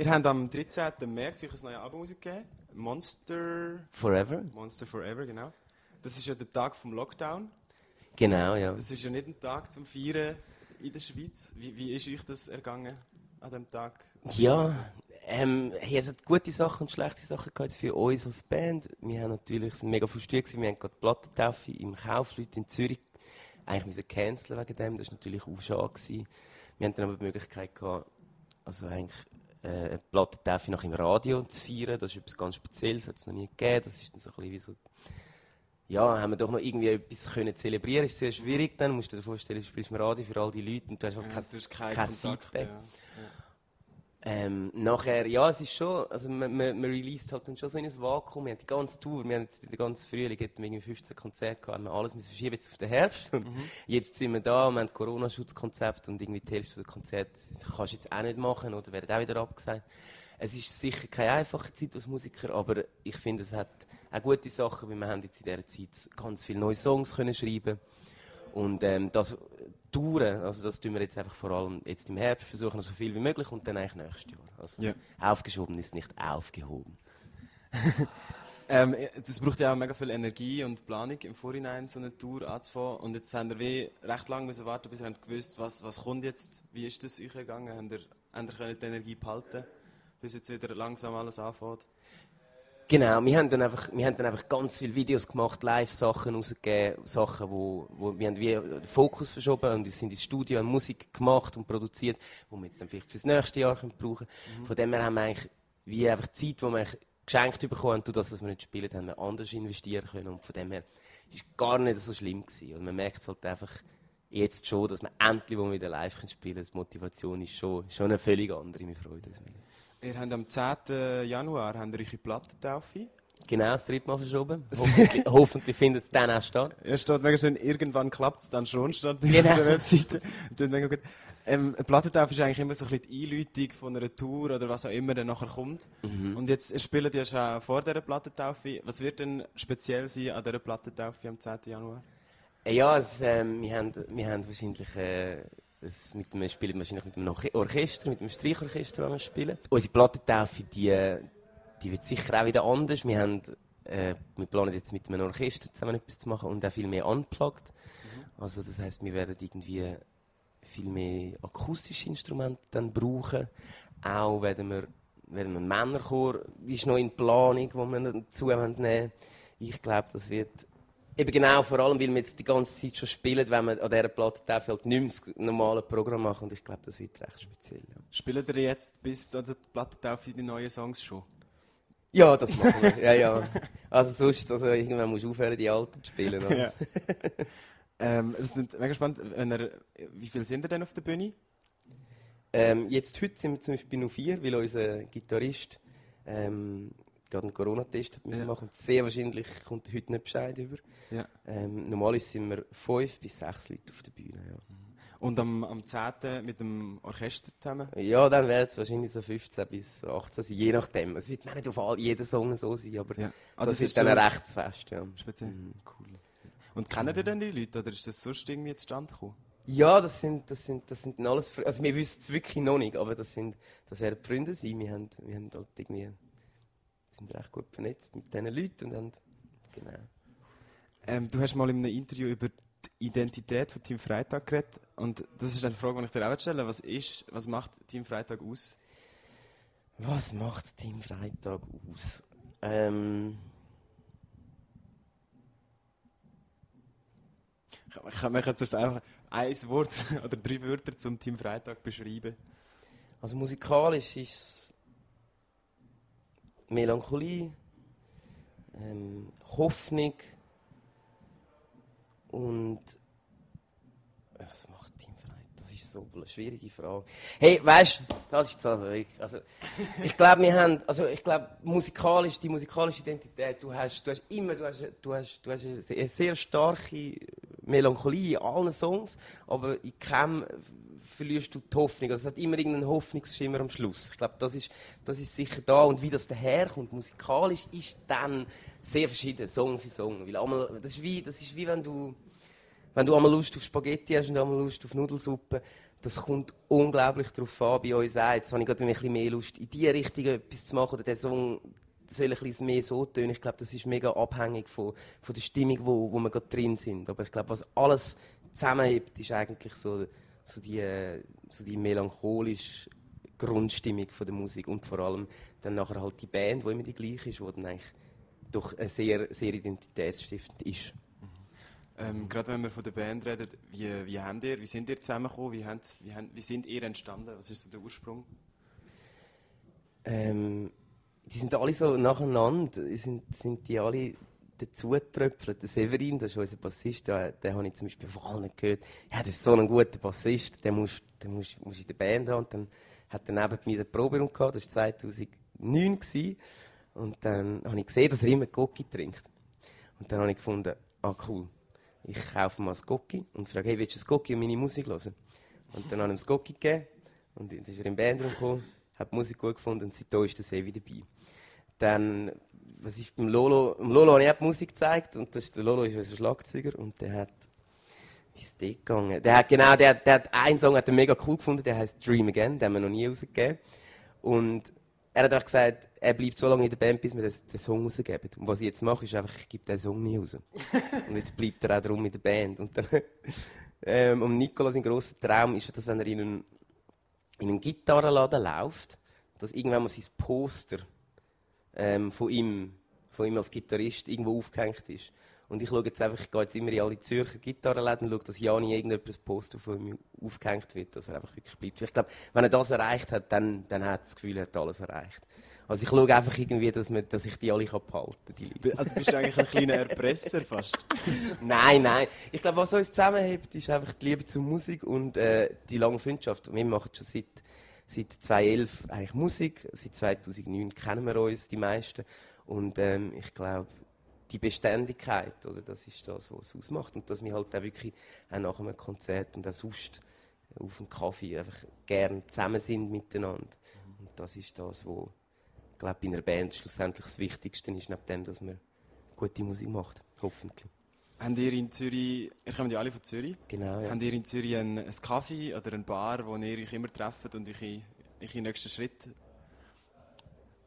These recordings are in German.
Ihr habt am 13. März euch ein neues Album ausgegeben. Monster... Forever? Monster Forever, genau. Das ist ja der Tag vom Lockdown. Genau, ja. Das ist ja nicht ein Tag zum Feiern in der Schweiz. Wie, wie ist euch das ergangen an diesem Tag? Ja, ähm, es hat gute Sachen und schlechte Sachen gehabt für uns als Band. Wir haben natürlich, sind mega frustriert gewesen. Wir haben gerade Plattentaufe im Kaufleut in Zürich eigentlich müssen canceln wegen dem. Das war natürlich auch schade. Gewesen. Wir hatten dann aber die Möglichkeit gehabt, also eigentlich äh, Plattentaufe nach im Radio zu feiern. Das ist etwas ganz Spezielles, das hat es noch nie gegeben. Das ist dann so ein bisschen wie so ja, haben wir doch noch irgendwie etwas können zelebrieren. Das ist sehr schwierig dann. Du musst dir vorstellen, du spielst im Radio für all die Leute und du hast halt Ja, kein, du kein Feedback. ja. Ähm, nachher, ja, es ist schon, also man, man, man released halt dann schon so in ein Vakuum. Wir haben die ganze Tour, wir haben jetzt den ganzen Frühling hatten wir irgendwie 15 Konzerte gehabt, wir haben alles müssen verschieben jetzt auf den Herbst. Und jetzt sind wir da, wir haben Corona-Schutzkonzept und irgendwie die Hälfte der Konzerte kannst du jetzt auch nicht machen oder werden auch wieder abgesagt. Es ist sicher keine einfache Zeit als Musiker, aber ich finde, es hat auch gute Sachen, weil wir haben jetzt in dieser Zeit ganz viele neue Songs können schreiben und ähm, das Touren, also das tun wir jetzt einfach vor allem jetzt im Herbst versuchen, so viel wie möglich und dann eigentlich nächstes Jahr. Also Ja. aufgeschoben ist nicht aufgehoben. Ähm, das braucht ja auch mega viel Energie und Planung im Vorhinein, so eine Tour anzufangen. Und jetzt haben wir recht lange müssen warten, bis ihr gewusst, was, was kommt jetzt. Wie ist das euch gegangen? Habt ihr, habt ihr die Energie behalten, bis jetzt wieder langsam alles anfängt? Genau, wir haben dann einfach, wir haben dann einfach ganz viele Videos gemacht, Live-Sachen rausgegeben, Sachen, wo, wo wir haben wie den Fokus verschoben und wir sind ins Studio, haben Musik gemacht und produziert, wo wir jetzt dann vielleicht fürs nächste Jahr können brauchen können. Von dem her haben wir eigentlich wie einfach Zeit, die wir geschenkt bekommen haben, durch das, was wir nicht gespielt haben, wir anders investieren können und von dem her ist gar nicht so schlimm gewesen. Und man merkt es halt einfach jetzt schon, dass wir endlich wo wir wieder live spielen können. Die Motivation ist schon, schon eine völlig andere, wir freuen uns mega. Ihr habt am 10. Januar habt ihr eure Plattentaufe. Genau, das dritte Mal verschoben. Hoffentlich, hoffentlich findet es dann auch statt. Er steht mega schön, irgendwann klappt es dann schon, steht bei Genau. der Webseite. Tut mega gut. Ähm, eine Plattentaufe ist eigentlich immer so ein bisschen die Einleitung von einer Tour oder was auch immer dann nachher kommt. Mhm. Und jetzt spielt ja schon vor dieser Plattentaufe. Was wird denn speziell sein an dieser Plattentaufe am 10. Januar? Ja, es, ähm, wir, haben, wir haben wahrscheinlich. Äh, es mit einem, spielen wahrscheinlich mit einem Orche- Orchester, mit einem Streichorchester, das wir spielen. Unsere Plattentaufe, die, die wird sicher auch wieder anders. Wir, haben, äh, wir planen jetzt mit einem Orchester zusammen etwas zu machen und auch viel mehr unplugged. Also das heißt, wir werden irgendwie viel mehr akustische Instrumente dann brauchen. Auch werden wir, werden wir einen Männerchor, ist noch in Planung, wo wir dazu nehmen. Ich glaube, das wird Eben genau, vor allem, weil wir jetzt die ganze Zeit schon spielen, wenn wir an dieser Platte halt nicht mehr das normale Programm machen. Und ich glaube, das wird recht speziell. Ja, Spielt ihr jetzt bis an der Plattentaufe die neuen Songs schon? ja das machen wir. ja, ja. Also sonst, also irgendwann musst du aufhören, die alten zu spielen. Ja. ähm, es ist mega spannend. Wenn ihr, wie viel sind ihr denn auf der Bühne? Ähm, jetzt heute sind wir zum Beispiel nur vier, weil unser Gitarrist ähm, gerade einen Corona-Test müssen Ja. machen. Und sehr wahrscheinlich kommt heute nicht Bescheid über. Ja. Ähm, normalerweise sind wir fünf bis sechs Leute auf der Bühne. Ja. Und am, am 10. mit dem Orchester zusammen? Ja, dann werden es wahrscheinlich so 15 bis 18 sein, je nachdem. Es wird nicht auf all, jeden Song so sein, aber Ja. Ah, das, das ist dann so- ein Rechtsfest. Ja. Speziell. Cool. Und kennt ihr denn die Leute oder ist das sonst irgendwie zustande gekommen? ja, das sind, das sind, das sind alles, also wir wissen es wirklich noch nicht, aber das sind, das werden Freunde sein. Wir haben, wir haben halt irgendwie, sind recht gut vernetzt mit diesen Leuten und haben, genau. Ähm, du hast mal in einem Interview über die Identität von Team Freitag geredet. Und das ist eine Frage, die ich dir auch stelle. Was, ist, was macht Team Freitag aus? Was macht Team Freitag aus? Ähm, Ich, kann mir jetzt sonst einfach ein Wort oder drei Wörter zum Team Freitag beschreiben. also musikalisch ist es Melancholie, ähm, Hoffnung und äh, was macht Team Freitag? Das ist so eine schwierige Frage. Hey, weißt du, das ist also, ich, also ich glaube, wir haben, also ich glaube, musikalisch, die musikalische Identität, du hast, du hast immer, du hast, du hast, du hast eine sehr starke Melancholie in allen Songs, aber in keinem verlierst du die Hoffnung. Also es hat immer irgendeinen Hoffnungsschimmer am Schluss. Ich glaube, das ist, das ist sicher da. Und wie das daherkommt, musikalisch, ist dann sehr verschieden, Song für Song. Weil einmal, das, ist wie, das ist wie wenn du, wenn du einmal Lust auf Spaghetti hast und einmal Lust auf Nudelsuppe, das kommt unglaublich darauf an bei uns auch. Jetzt habe ich gerade ein bisschen mehr Lust, in diese Richtung etwas zu machen oder der Song soll ein bisschen mehr so tönen. Ich glaube, das ist mega abhängig von, von der Stimmung, wo, wo wir gerade drin sind. Aber ich glaube, was alles zusammenhebt, ist eigentlich so, so, die, so die melancholische Grundstimmung von der Musik und vor allem dann nachher halt die Band, die immer die gleiche ist, die dann eigentlich doch sehr, sehr identitätsstiftend ist. Ähm, gerade wenn wir von der Band reden, wie, wie, habt ihr, wie sind ihr zusammengekommen? Wie, habt, wie, habt, wie sind ihr entstanden? Was ist so der Ursprung? Ähm, die sind alle so nacheinander, sind, sind die alle dazugetröpfelt. Der Severin, das ist unser Bassist, den, den habe ich zum Beispiel von allen gehört. Ja, das ist so ein guter Bassist, den musst du musst, musst in der Band haben. Und dann hat er neben mir eine Proberaum gehabt, das war 2009. Gewesen. Und dann habe ich gesehen, dass er immer Cocky trinkt. Und dann habe ich gefunden, ah cool, ich kaufe mal ein Cocky und frage, hey, willst du ein Cocky und meine Musik hören? Und dann habe ich ihm das Cocky gegeben und dann ist er im Bandraum gekommen, hat die Musik gut gefunden und seitdem ist der Sevi dabei. Dann, was ist beim Lolo? Im Lolo habe ich auch die Musik gezeigt und das ist, der Lolo ist unser Schlagzeuger und der hat, wie ist der gegangen? Der hat, genau, der, der hat einen Song hat er mega cool gefunden, der heißt Dream Again, den haben wir noch nie rausgegeben. Und er hat auch gesagt, er bleibt so lange in der Band, bis wir den, den Song rausgeben. Und was ich jetzt mache, ist einfach, ich gebe den Song nie raus. und jetzt bleibt er auch drum in der Band. Und dann, ähm, und Nicolas, sein grosser Traum ist, dass wenn er in einen, in einen Gitarrenladen läuft, dass irgendwann mal sein Poster ähm, von ihm, von ihm als Gitarrist irgendwo aufgehängt ist. Und ich jetzt einfach, ich gehe jetzt immer in alle Zürcher Gitarrenläden und schaue, dass ja nie ein Poster von ihm aufgehängt wird, dass er einfach wirklich bleibt. Ich glaube, wenn er das erreicht hat, dann, dann hat er das Gefühl, er hat alles erreicht. Also ich schaue einfach irgendwie, dass, man, dass ich die alle behalten kann. Also bist du eigentlich ein kleiner Erpresser fast? nein, nein. Ich glaube, was uns zusammenhält, ist einfach die Liebe zur Musik und äh, die lange Freundschaft. Wir machen schon seit, seit 2011 eigentlich Musik. Seit 2009 kennen wir uns, die meisten. Und ähm, ich glaube, die Beständigkeit, oder, das ist das, was es ausmacht. Und dass wir halt auch wirklich auch nach einem Konzert und auch sonst auf dem Kaffee einfach gerne zusammen sind miteinander. Und das ist das, was glaube, bei einer Band schlussendlich das Wichtigste ist, neben dem, dass man gute Musik macht. Hoffentlich. Habt ihr in Zürich, ihr kommt ja alle von Zürich, genau, ja. habt ihr in Zürich ein, ein Kaffee oder ein Bar, wo ihr euch immer trefft und euch in, euch in den nächsten Schritt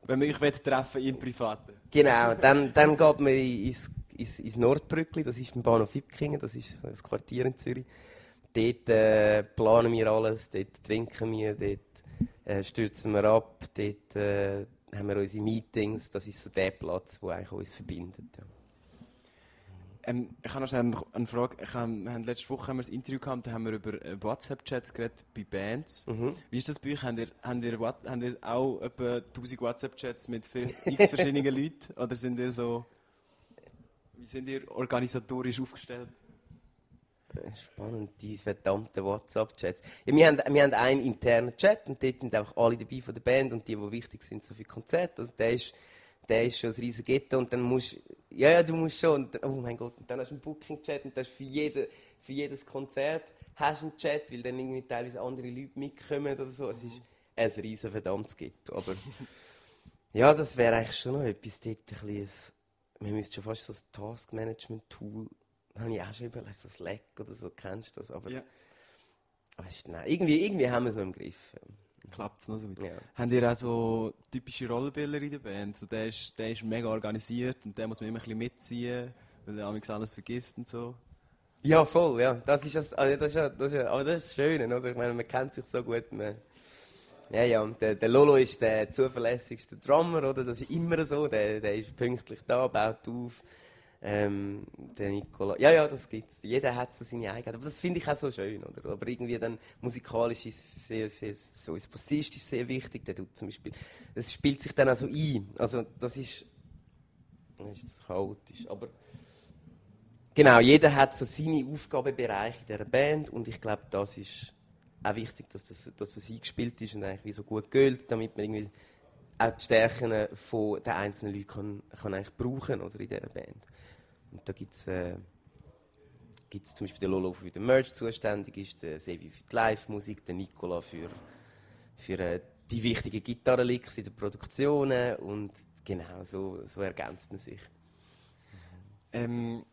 wenn man euch treffen im Privaten. Genau, dann, dann geht man ins, ins, ins Nordbrückli, das ist beim Bahnhof Ipkingen, das ist das Quartier in Zürich. Dort äh, planen wir alles, dort trinken wir, dort äh, stürzen wir ab, dort äh, haben wir unsere Meetings. Das ist so der Platz, der eigentlich uns verbindet. Ja. Ähm, ich habe noch schnell eine Frage. Ich hab, wir haben letzte Woche haben wir ein Interview gehabt, da haben wir über äh, WhatsApp-Chats geredet bei Bands. Mhm. Wie ist das bei euch? Habt ihr, habt ihr, habt ihr auch etwa 1000 WhatsApp-Chats mit x verschiedenen Leuten? Oder sind ihr so... Wie sind ihr organisatorisch aufgestellt? Spannend, diese verdammten WhatsApp-Chats. Ja, wir, haben, wir haben einen internen Chat und dort sind auch alle dabei von der Band und die, die wichtig sind so für Konzerte. Also der ist der ist schon ein riesiges Gitter und dann musst ja, ja, du musst schon, und, oh mein Gott, und dann hast du einen Booking-Chat und das für, jede, für jedes Konzert hast du einen Chat, weil dann irgendwie teilweise andere Leute mitkommen oder so. Es ist ein riesen verdammtes Gitter, aber ja, das wäre eigentlich schon noch etwas dort, ein bisschen, wir müssten schon fast so ein Task-Management-Tool, habe ich auch schon überlegt, so Slack oder so, kennst du das, aber, ja. aber ist, nein, irgendwie, irgendwie haben wir so im Griff. Ja klappt es noch so gut. Ja. Habt ihr auch so typische Rollenbilder in der Band? So, der, ist, der ist mega organisiert und der muss man immer ein bisschen mitziehen, weil er alles vergisst und so. Ja, voll, ja. Das ist, das, also das ist, das ist, aber das ist das Schöne, oder? Ich meine, man kennt sich so gut. Man, ja, ja, der, der Lolo ist der zuverlässigste Drummer, oder? Das ist immer so. Der, der ist pünktlich da, baut auf. Ähm, der Nicola. Ja, ja, das gibt's. Jeder hat so seine eigenen. Aber das finde ich auch so schön, oder? Aber irgendwie dann musikalisch ist sehr, sehr, so unser Bassist ist sehr wichtig. Der tut zum Beispiel, das spielt sich dann auch so ein. Also, das ist, das ist jetzt chaotisch, aber genau, jeder hat so seine Aufgabenbereiche in dieser Band und ich glaube, das ist auch wichtig, dass das, dass das eingespielt ist und eigentlich wie so gut gilt, damit man irgendwie auch die Stärken den einzelnen Leuten kann, kann eigentlich brauchen oder in dieser Band. Und da gibt es äh, gibt's zum Beispiel den Lolo, der für den Merch zuständig ist, der Sevi für die Live-Musik, der Nicola für, für äh, die wichtigen Gitarrenlicks in den Produktionen und genau so, so ergänzt man sich. Ähm,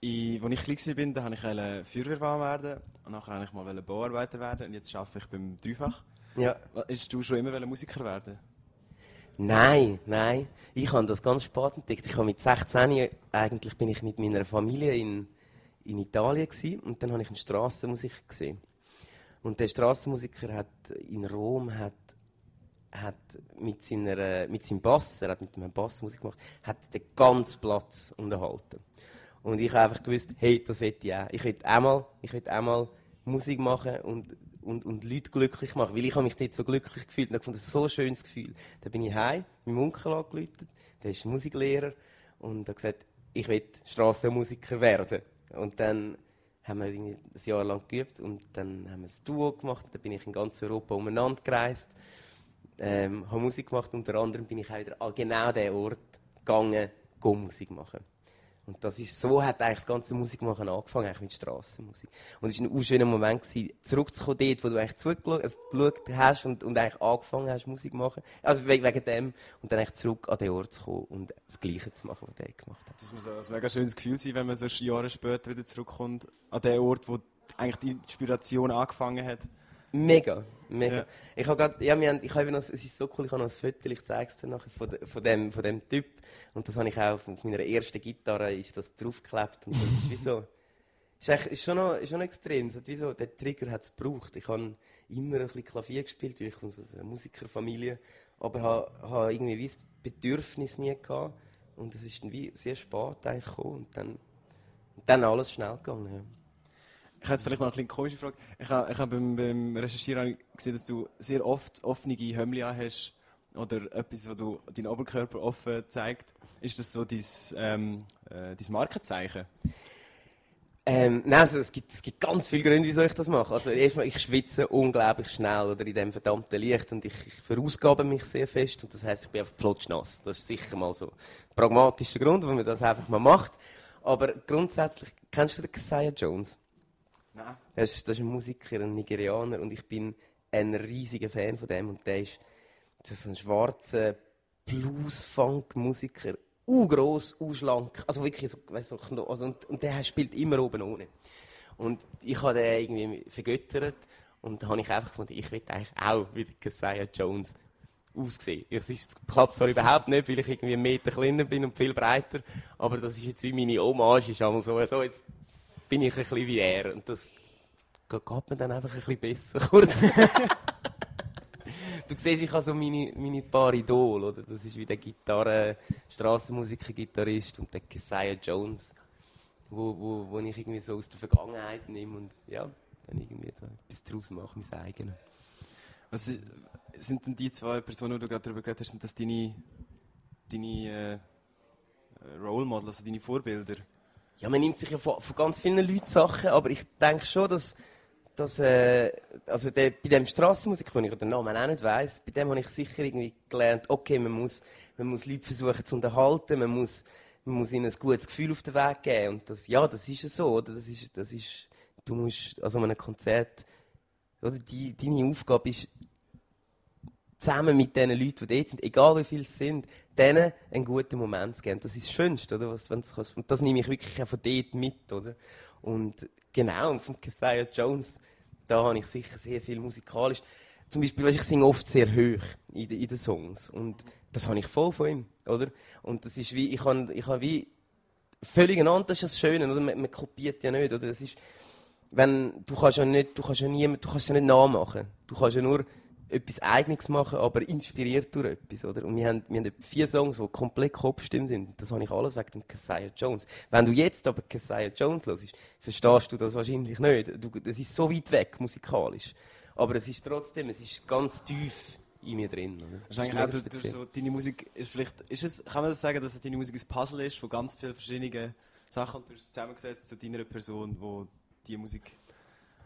ich, als ich klein war, wollte ich Feuerwehrmann werden. Und nachher wollte ich mal Bauarbeiter werden. Und jetzt arbeite ich beim Dreifach. Ja. Hast du schon immer Musiker werden? Nein, nein. Ich habe das ganz spät entdeckt. Ich habe mit 16 eigentlich bin ich mit meiner Familie in, in Italien gewesen, und dann habe ich eine Strassenmusik gesehen. Und der Strassenmusiker hat in Rom hat, hat mit, seiner, mit seinem Bass, er hat mit einem Bass Musik gemacht, hat den ganzen Platz unterhalten. Und ich habe einfach gewusst, hey, das will ich auch. Ich will einmal, ich will einmal Musik machen und, und, und Leute glücklich machen, weil ich habe mich dort so glücklich gefühlt und fand das so ein schönes Gefühl. Dann bin ich heim, meinem Onkel angerufen, der ist Musiklehrer und hat gesagt, ich will Strassenmusiker werden. Und dann haben wir ein Jahr lang geübt und dann haben wir ein Duo gemacht. Dann bin ich in ganz Europa umeinander gereist, ähm, habe Musik gemacht. Unter anderem bin ich auch wieder an genau diesen Ort gegangen, Musik machen. Und das ist, so hat eigentlich das ganze Musikmachen angefangen, eigentlich mit Strassenmusik. Und es war ein schöner Moment, gewesen, zurückzukommen dort, wo du eigentlich zugeschaut also hast und, und eigentlich angefangen hast, Musik zu machen. Also wegen dem. Und dann eigentlich zurück an den Ort zu kommen und das Gleiche zu machen, was der gemacht hat. Das muss ein mega schönes Gefühl sein, wenn man so Jahre später wieder zurückkommt an den Ort, wo eigentlich die Inspiration angefangen hat. Mega, mega. Ja. Ich habe gerade, ja, wir haben, ich habe noch, es ist so cool, ich habe noch ein Foto, ich zeige es dir nachher, von, von, dem, von dem Typ. Und das habe ich auch auf, meiner ersten Gitarre, ist das draufgeklebt. Und das ist wie so, ist, eigentlich, ist, schon, noch, ist schon noch extrem. Es hat wie so, der Trigger hat es gebraucht. Ich habe immer ein bisschen Klavier gespielt, weil ich aus einer Musikerfamilie, aber habe, habe irgendwie wie das Bedürfnis nie gehabt. Und es ist dann wie sehr spät eigentlich gekommen und dann, und dann alles schnell gegangen. Ja. Ich habe jetzt vielleicht noch eine komische Frage. Ich habe, ich habe beim, beim Recherchieren gesehen, dass du sehr oft offene Hömmli hast oder etwas, wo du deinen Oberkörper offen zeigt. Ist das so dein, ähm, äh, dein Markenzeichen? Ähm, nein, also es, gibt, es gibt ganz viele Gründe, wieso ich das mache. Also erstmal, ich schwitze unglaublich schnell oder in dem verdammten Licht und ich, ich verausgabe mich sehr fest und das heißt, ich bin einfach flutschnass. Das ist sicher mal so ein pragmatischer Grund, warum man das einfach mal macht. Aber grundsätzlich, kennst du den Keziah Jones? Das ist, das ist ein Musiker, ein Nigerianer und ich bin ein riesiger Fan von dem und der ist, so ein schwarzer Blues-Funk-Musiker, groß, schlank, also wirklich so, weißt, so also, und, und der spielt immer oben ohne. Und ich habe den irgendwie vergöttert und da habe ich einfach gefunden, ich will eigentlich auch wie Keziah Jones aussehen. Es klappt zwar überhaupt nicht, weil ich irgendwie einen Meter kleiner bin und viel breiter, aber das ist jetzt wie meine Hommage, ist einmal so, so jetzt bin ich ein bisschen wie er. Und das geht mir dann einfach ein bisschen besser. du siehst, ich habe so meine, meine paar Idole, oder? Das ist wie der Gitarre, Strassenmusiker, Gitarrist und der Keziah Jones, wo, wo, wo ich irgendwie so aus der Vergangenheit nehme und ja, dann irgendwie da etwas daraus mache, mein eigenes. Was sind denn die zwei Personen, die du gerade darüber geredet hast, sind das deine, deine äh, Role Models, also deine Vorbilder? Ja, man nimmt sich ja von, von ganz vielen Leuten Sachen, aber ich denke schon, dass, dass äh, also der, bei dem Strassenmusik, den ich den Namen auch nicht weiss, bei dem habe ich sicher irgendwie gelernt, okay, man muss, man muss Leute versuchen zu unterhalten, man muss, man muss ihnen ein gutes Gefühl auf den Weg geben. Und das, ja, das ist ja so, oder? Das ist, das ist, du musst, also an einem Konzert, oder? Die, deine Aufgabe ist, zusammen mit den Leuten, die dort sind, egal wie viele es sind, denen einen guten Moment zu geben. Das ist das Schönste, oder? Was, wenn's, und das nehme ich wirklich auch von dort mit, oder? Und genau, von Keziah Jones, da habe ich sicher sehr viel musikalisch. Zum Beispiel, weißt, ich singe oft sehr hoch in, in den Songs. Und das habe ich voll von ihm, oder? Und das ist wie, ich habe, ich habe wie völlig einander, das ist das Schöne, oder? Man, man kopiert ja nicht, oder? Das ist, wenn, du kannst ja nicht, du kannst ja niemand, du kannst ja nicht nachmachen. Du kannst ja nur etwas Eigenes machen, aber inspiriert durch etwas, oder? Und wir haben, wir haben vier Songs, die komplett Kopfstimmen sind. Das habe ich alles wegen dem Keziah Jones. Wenn du jetzt aber Keziah Jones hörst, verstehst du das wahrscheinlich nicht. Du, das ist so weit weg, musikalisch. Aber es ist trotzdem, es ist ganz tief in mir drin. Wahrscheinlich auch, du, du, so, deine Musik ist vielleicht, ist es, kann man das sagen, dass deine Musik ein Puzzle ist von ganz vielen verschiedenen Sachen und du hast zusammengesetzt zu deiner Person, wo die Musik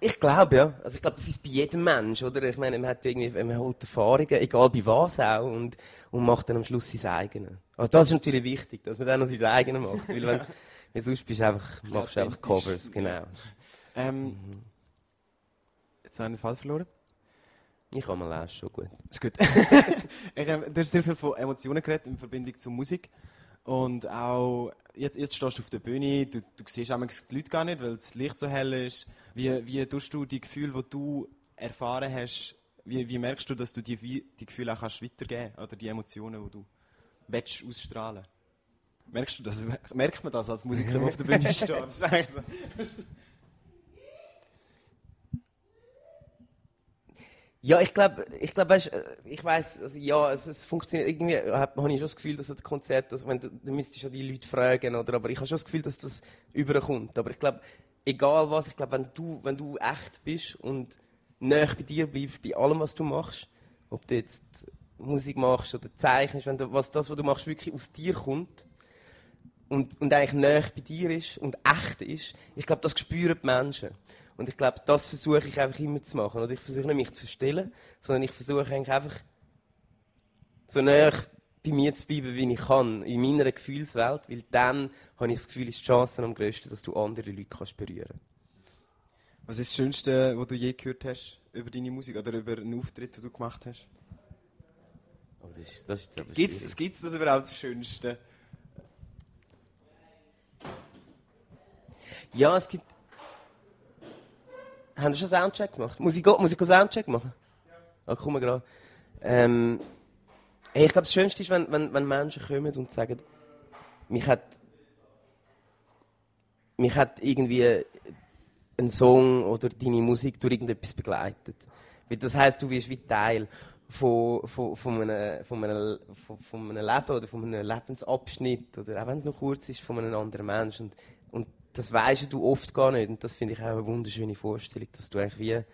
ich glaube, ja. Also ich glaube, das ist bei jedem Mensch, oder? Ich meine, man hat irgendwie, man holt Erfahrungen, egal bei was auch, und, und macht dann am Schluss sein eigenes. Also das ist natürlich wichtig, dass man dann noch sein eigenes macht, weil wenn, weil sonst bist du einfach, machst du einfach Covers, genau. Ähm, mhm. Jetzt habe ich den Fall verloren. Ich kann mal lesen, schon gut. Ist gut. ich, ähm, du hast sehr viel von Emotionen geredet in Verbindung zur Musik. Und auch, jetzt, jetzt stehst du auf der Bühne, du, du siehst die Leute gar nicht, weil das Licht so hell ist. Wie, wie tust du die Gefühle, die du erfahren hast, wie, wie merkst du, dass du die, die Gefühle auch kannst weitergeben kannst? Oder die Emotionen, die du willst ausstrahlen Merkst du das? Merkt man das als Musiker, der auf der Bühne steht? Das ist eigentlich so. Ja, ich glaube, ich glaube, ich weiß, also ja, es, es, funktioniert irgendwie. Habe hab ich schon das Gefühl, dass das Konzert, dass, wenn du, du müsstest ja die Leute fragen, oder? Aber ich habe schon das Gefühl, dass das überkommt. Aber ich glaube, egal was, ich glaube, wenn du, wenn du echt bist und näher bei dir bleibst, bei allem, was du machst, ob du jetzt Musik machst oder zeichnest, wenn du, was das, was du machst, wirklich aus dir kommt und, und eigentlich näher bei dir ist und echt ist, ich glaube, das spüren die Menschen. Und ich glaube, das versuche ich einfach immer zu machen. Oder ich versuche nicht mich zu verstellen, sondern ich versuche eigentlich einfach so näher bei mir zu bleiben, wie ich kann, in meiner Gefühlswelt, weil dann habe ich das Gefühl, ist die Chance am größten, dass du andere Leute kannst berühren kannst. Was ist das Schönste, was du je gehört hast über deine Musik oder über einen Auftritt, den du gemacht hast? Oh, das ist, das ist Gibt es das überhaupt das Schönste? Ja, es gibt. Haben Sie schon Soundcheck gemacht? Muss ich, muss ich Soundcheck machen? Ja. Ah, komm gerade. Ähm, ich glaube, das Schönste ist, wenn, wenn, wenn Menschen kommen und sagen, mich hat, mich hat irgendwie ein Song oder deine Musik durch irgendetwas begleitet. Das heisst, du wirst wie Teil von, von, von, einem, von, einem, von, einem Leben oder von einem Lebensabschnitt oder auch wenn es noch kurz ist, von einem anderen Menschen. Und das weisst du oft gar nicht. Und das finde ich auch eine wunderschöne Vorstellung, dass du eigentlich wie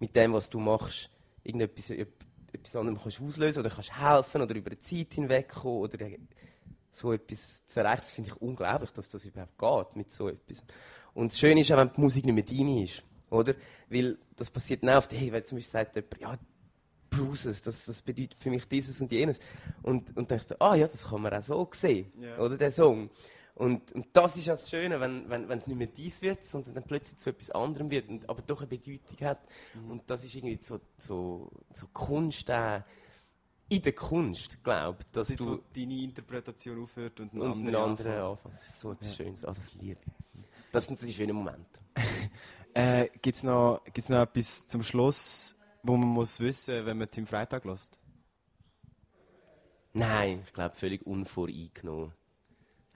mit dem, was du machst, irgendetwas etwas anderem kannst auslösen oder kannst helfen oder über die Zeit hinwegkommen oder so etwas zu erreichen. Das finde ich unglaublich, dass das überhaupt geht mit so etwas. Und das Schöne ist auch, wenn die Musik nicht mehr deine ist, oder? Weil das passiert dann oft, hey, wenn zum Beispiel sagt jemand, ja, Bruises, das, das bedeutet für mich dieses und jenes. Und, und dann dachte ah ja, das kann man auch so sehen, yeah. oder, der Song. Und, und das ist das Schöne, wenn, wenn, wenn es nicht mehr dies wird, sondern dann plötzlich zu etwas anderem wird, und, aber doch eine Bedeutung hat. Mhm. Und das ist irgendwie so, so, so Kunst, äh, in der Kunst, glaube ich, dass du... deine Interpretation aufhört und ein anderer andere anfängt. Das ist so etwas ja. Schönes, ah, das liebe ich. Das sind die schönen Momente. äh, Gibt es noch, gibt's noch etwas zum Schluss, wo man muss wissen, wenn man Tim Freitag lässt? Nein, ich glaube völlig unvoreingenommen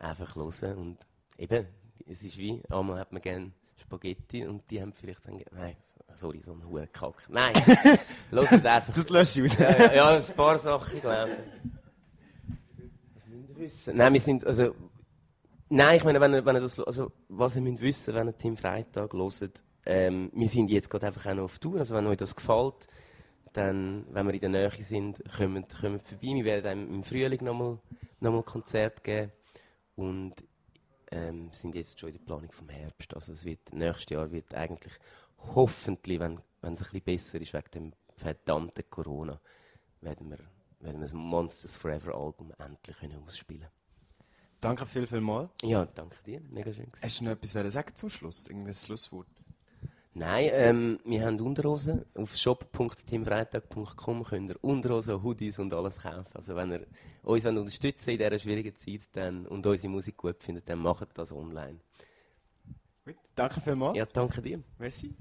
einfach hören und eben, es ist wie, einmal hat man gerne Spaghetti und die haben vielleicht dann, nein, sorry, so ein hoher Kack. Nein, hört einfach. Das löscht aus. ja, ja, ja, ein paar Sachen, glaube ich. Was müsst ihr wissen? Nein, wir sind, also, nein, ich meine, wenn ihr, wenn ihr das, also, was ihr müsst wissen, wenn ihr Team Freitag hört, ähm, wir sind jetzt gerade einfach auch noch auf Tour, also wenn euch das gefällt, dann, wenn wir in der Nähe sind, kommt, kommt vorbei. Wir werden im Frühling nochmal noch mal Konzert geben und ähm, sind jetzt schon in der Planung vom Herbst. Also es wird, nächstes Jahr wird eigentlich hoffentlich, wenn, wenn es ein bisschen besser ist wegen dem verdammten Corona, werden wir, werden wir das Monsters Forever Album endlich können ausspielen Danke viel, viel mal. Ja, danke dir. Mega schön. Hast du noch etwas sagen zum Schluss? Irgendein Schlusswort? Nein, ähm, wir haben Unterhosen. Auf shop.teamfreitag.com könnt ihr Unterhosen, Hoodies und alles kaufen. Also wenn ihr uns unterstützen in dieser schwierigen Zeit dann, und unsere Musik gut findet, dann macht das online. Gut, danke vielmals. Ja, danke dir. Merci.